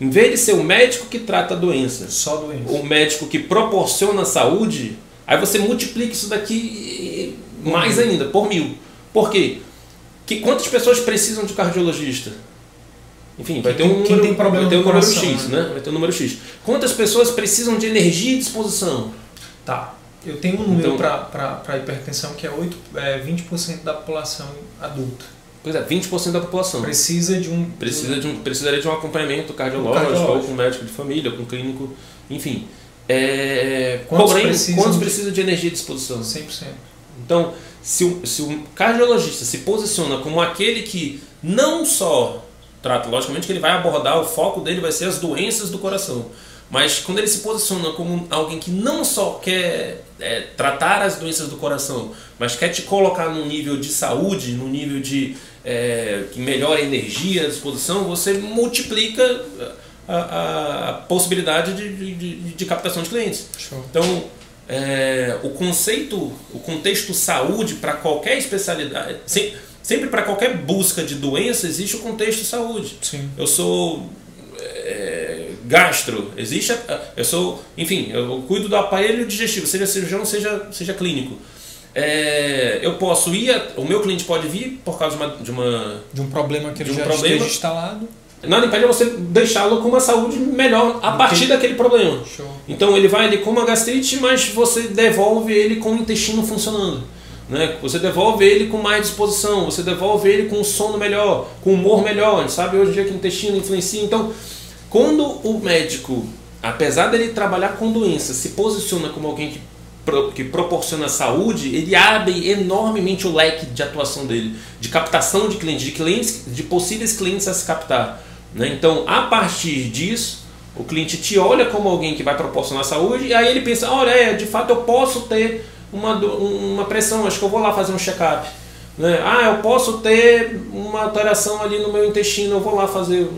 em vez de ser o médico que trata a doença, Só doença. o médico que proporciona saúde, aí você multiplica isso daqui mais ainda, por mil. Por quê? Que quantas pessoas precisam de cardiologista? Enfim, vai ter um número, tem problema vai ter um número coração, X, né? né? Vai ter um número X. Quantas pessoas precisam de energia e disposição? Tá. Eu tenho um número Então- para hipertensão que é, 8, é 20% da população adulta. Pois é, 20% da população. Precisa de um. Precisa de um, precisaria de um acompanhamento cardiológico, cardiológico. ou com um médico de família, com um clínico, enfim. É, Quantos porém, precisam quantos de- precisam de energia e disposição? 100%. Então, se o, se o cardiologista se posiciona como aquele que não só trata, logicamente que ele vai abordar, o foco dele vai ser as doenças do coração, mas quando ele se posiciona como alguém que não só quer é, tratar as doenças do coração, mas quer te colocar num nível de saúde, num nível de é, que melhora a energia, a disposição, você multiplica a, a- a possibilidade de, de, de, captação de clientes. Show. Então, é, o conceito, o contexto saúde para qualquer especialidade, sem- sempre para qualquer busca de doença existe o contexto saúde. Sim. Eu sou é, gastro, existe, a- eu sou, enfim, eu cuido do aparelho digestivo, seja cirurgião, seja, seja clínico. É, eu posso ir, a- o meu cliente pode vir por causa de uma, de uma De um problema que ele um já problema- esteja instalado. nada impede você deixá-lo com uma saúde melhor a partir daquele problema. Show. Então ele vai ali com uma gastrite, mas você devolve ele com o intestino funcionando. Né? Você devolve ele com mais disposição, você devolve ele com um sono melhor, com um humor melhor. A gente sabe hoje em dia que o intestino influencia. Então, quando o médico, apesar dele trabalhar com doença, se posiciona como alguém que, pro- que proporciona saúde, ele abre enormemente o leque de atuação dele, de captação de clientes, de clientes, de possíveis clientes a se captar. né? Então, a partir disso, o cliente te olha como alguém que vai proporcionar saúde e aí ele pensa, olha, é, de fato eu posso ter uma, uma pressão, acho que eu vou lá fazer um check-up. Né? Ah, eu posso ter uma alteração ali no meu intestino, eu vou lá fazer.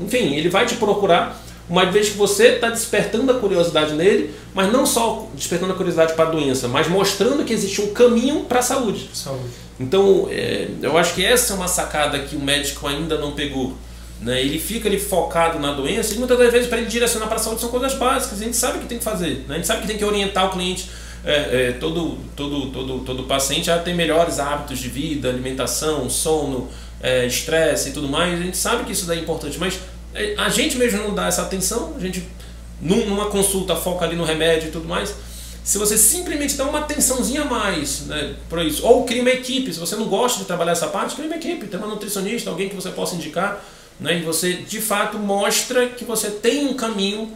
Enfim, ele vai te procurar, uma vez que você está despertando a curiosidade nele, mas não só despertando a curiosidade para a doença, mas mostrando que existe um caminho para a saúde. Saúde. Então, é, eu acho que essa é uma sacada que o médico ainda não pegou. Né? Ele fica ali focado na doença e muitas das vezes para ele direcionar para a saúde são coisas básicas. A gente sabe o que tem que fazer. Né? A gente sabe que tem que orientar o cliente, é, é, todo, todo, todo, todo paciente a ter melhores hábitos de vida, alimentação, sono, é, estresse e tudo mais. A gente sabe que isso daí é importante, mas é, a gente mesmo não dá essa atenção. A gente, num- numa consulta, foca ali no remédio e tudo mais. Se você simplesmente dá uma atençãozinha a mais né, para isso, ou cria uma equipe, se você não gosta de trabalhar essa parte, cria uma equipe, tem uma nutricionista, alguém que você possa indicar, né, e você de fato mostra que você tem um caminho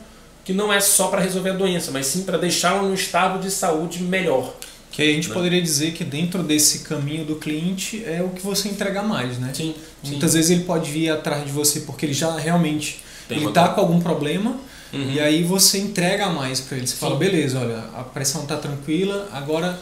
que não é só para resolver a doença, mas sim para deixá-la num estado de saúde melhor. Que aí a gente Né? poderia dizer que dentro desse caminho do cliente é o que você entrega mais, né? Sim, Muitas vezes ele pode vir atrás de você porque ele já realmente Tem ele uma- tá com algum problema Uhum. e aí você entrega mais para ele. Você fala, Sim. beleza, olha, a pressão tá tranquila, agora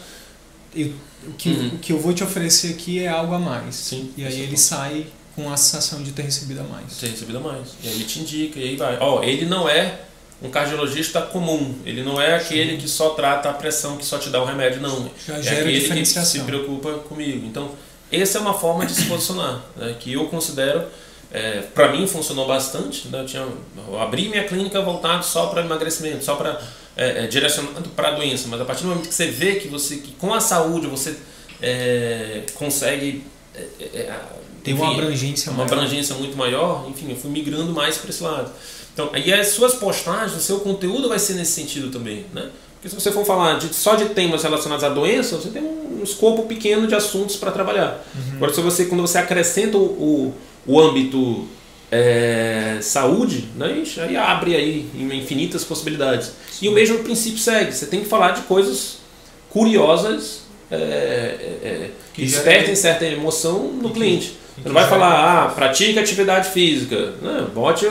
eu- o, que, Uhum. o que eu vou te oferecer aqui é algo a mais. Sim, E aí é ele sai com a sensação de ter recebido a mais. Você recebido mais. E aí ele te indica, e aí vai. Ó, ele não é um cardiologista comum. Ele não é aquele que só trata a pressão, que só te dá o remédio, não. Já é aquele que se preocupa comigo. Então, essa é uma forma de se posicionar, né, que eu considero, é, para mim funcionou bastante. Né, eu, tinha, eu abri minha clínica voltado só para emagrecimento, só para é, é, direcionado para a doença. Mas a partir do momento que você vê que você, que com a saúde você é, consegue é, é, Tem uma enfim, abrangência uma maior. abrangência muito maior, enfim, eu fui migrando mais para esse lado. Então, aí as suas postagens, o seu conteúdo vai ser nesse sentido também, né? Porque se você for falar de, só de temas relacionados à doença, você tem um escopo pequeno de assuntos para trabalhar. Uhum. Agora, se você, quando você acrescenta o, o âmbito é, saúde, né, aí abre aí infinitas possibilidades. Sim. E o mesmo princípio segue. Você tem que falar de coisas curiosas é, é, é que despertem certa emoção no cliente. Você não vai falar, ah, pratique atividade física. Não, bote,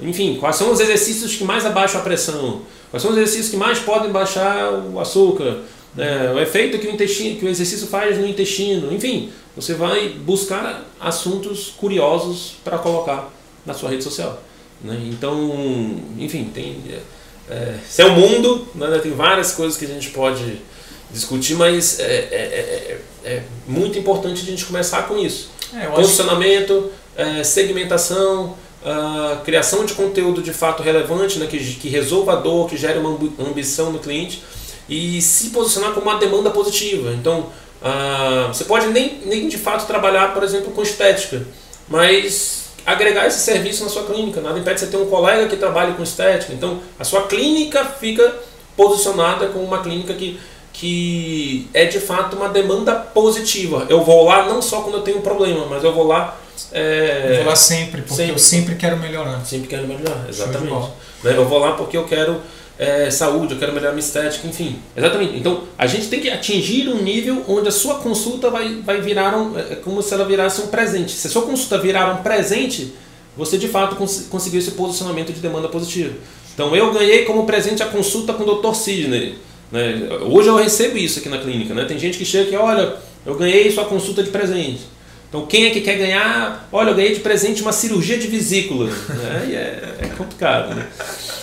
enfim, quais são os exercícios que mais abaixam a pressão? Quais são os exercícios que mais podem baixar o açúcar? É, o efeito que o, intestino, que o exercício faz no intestino. Enfim, você vai buscar assuntos curiosos para colocar na sua rede social. Né? Então, enfim, tem. É, esse é o mundo, né? tem várias coisas que a gente pode discutir, mas é, é, é, é muito importante a gente começar com isso. É, Posicionamento, que... segmentação, criação de conteúdo de fato relevante, né? que, que resolva a dor, que gere uma ambição no cliente e se posicionar como uma demanda positiva. Então, você pode nem, nem de fato trabalhar, por exemplo, com estética, mas agregar esse serviço na sua clínica. Nada impede você ter um colega que trabalhe com estética. Então, a sua clínica fica posicionada como uma clínica que, que é de fato uma demanda positiva. Eu vou lá não só quando eu tenho um problema, mas eu vou lá. É... Eu vou lá sempre, porque sempre. eu sempre quero melhorar. Sempre quero melhorar, exatamente. Né, eu vou lá porque eu quero é, saúde, eu quero melhorar minha estética, enfim. Exatamente. Então, a gente tem que atingir um nível onde a sua consulta vai, vai virar um, é, é como se ela virasse um presente. Se a sua consulta virar um presente, você de fato cons conseguiu esse posicionamento de demanda positiva. Então, eu ganhei como presente a consulta com o Dr. Sidney. Né? Hoje eu recebo isso aqui na clínica. Né? Tem gente que chega e olha, eu ganhei sua consulta de presente. Então, quem é que quer ganhar? Olha, eu ganhei de presente uma cirurgia de vesícula. né? E é, é complicado. Né?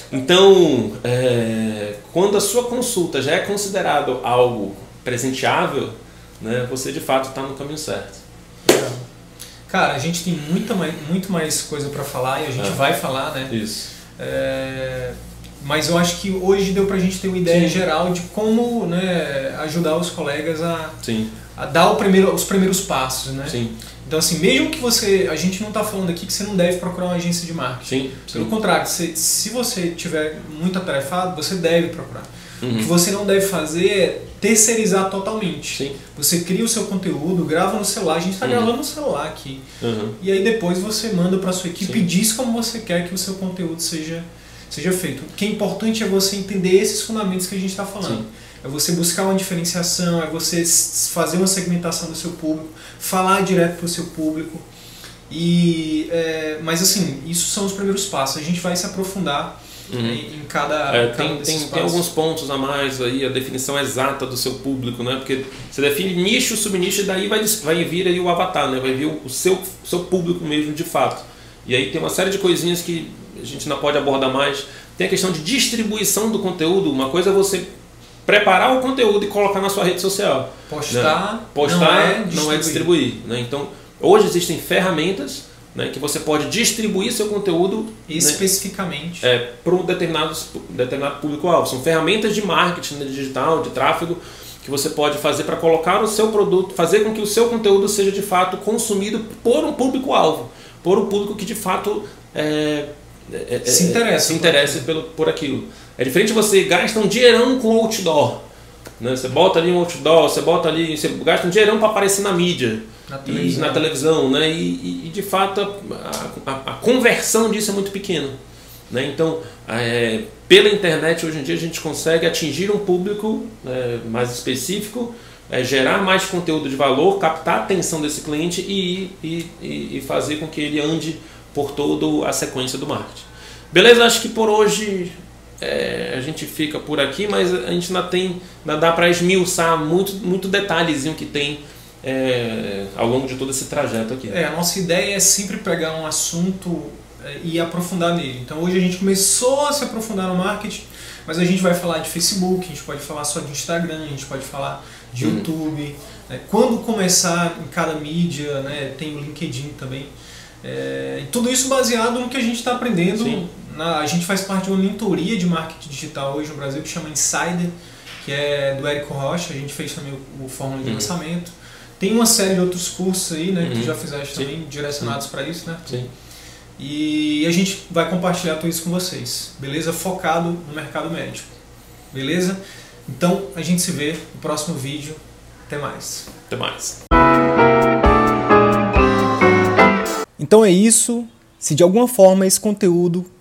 Então, é, quando a sua consulta já é considerado algo presenteável, né, você de fato está no caminho certo. Cara, a gente tem muita mais, muito mais coisa para falar e a gente é. vai falar, né? Isso. É, mas eu acho que hoje deu para a gente ter uma ideia Sim. geral de como né, ajudar os colegas a, Sim. Dar primeiro, os primeiros passos, né? Sim. Então, assim, mesmo que você. A gente não está falando aqui que você não deve procurar uma agência de marketing. Sim. Pelo contrário, se, se você tiver muito atarefado, você deve procurar. Uhum. O que você não deve fazer é terceirizar totalmente. Sim. Você cria o seu conteúdo, grava no celular, a gente está uhum. gravando no celular aqui. Uhum. E aí depois você manda para sua equipe Sim. e diz como você quer que o seu conteúdo seja, seja feito. O que é importante é você entender esses fundamentos que a gente está falando. Sim. É você buscar uma diferenciação, é você fazer uma segmentação do seu público, falar direto para o seu público. E, é, mas assim, isso são os primeiros passos. A gente vai se aprofundar uhum. em, em, cada, é, cada tem, tem, tem, alguns pontos a mais aí, a definição exata do seu público, né? Porque você define nicho, subnicho, e daí vai, vai vir aí o avatar, né? Vai vir o, o seu, seu público mesmo de fato. E aí tem uma série de coisinhas que a gente não pode abordar mais. Tem a questão de distribuição do conteúdo. Uma coisa é você preparar o conteúdo e colocar na sua rede social. Postar, né? Postar não é distribuir. Não é distribuir né? Então, hoje existem ferramentas né, que você pode distribuir seu conteúdo né, especificamente né, é, para um determinado, determinado público-alvo. São ferramentas de marketing né, digital, de tráfego, que você pode fazer para colocar o seu produto, fazer com que o seu conteúdo seja de fato consumido por um público-alvo, por um público que de fato é, é, é se interessa, se interessa pelo, por aquilo. É diferente você gasta um dinheirão com outdoor. Né? Você bota ali um outdoor, você bota ali, você gasta um dinheirão para aparecer na mídia. Na televisão. E, na televisão né? E, e, e de fato a, a, a, conversão disso é muito pequena. Né? Então, é, pela internet hoje em dia a gente consegue atingir um público é, mais específico, é, gerar mais conteúdo de valor, captar a atenção desse cliente e, e, e fazer com que ele ande por toda a sequência do marketing. Beleza? Acho que por hoje é, a gente fica por aqui, mas a gente ainda tem, ainda dá para esmiuçar muito, muito detalhezinho que tem é, ao longo de todo esse trajeto aqui. É, a nossa ideia é sempre pegar um assunto é, e aprofundar nele. Então hoje a gente começou a se aprofundar no marketing, mas a gente vai falar de Facebook, a gente pode falar só de Instagram, a gente pode falar de uhum. YouTube. Né? Quando começar em cada mídia, né? tem o LinkedIn também. É, tudo isso baseado no que a gente está aprendendo. Na, a gente faz parte de uma mentoria de marketing digital hoje no Brasil que chama Insider, que é do Érico Rocha. A gente fez também o, o Fórmula de uhum. Lançamento. Tem uma série de outros cursos aí, né, uhum. que tu já fizeste Sim. também, direcionados para isso, né? Sim. E a gente vai compartilhar tudo isso com vocês, beleza? Focado no mercado médico, beleza? Então a gente se vê no próximo vídeo. Até mais. Até mais. Então é isso. Se de alguma forma esse conteúdo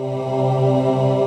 ほら。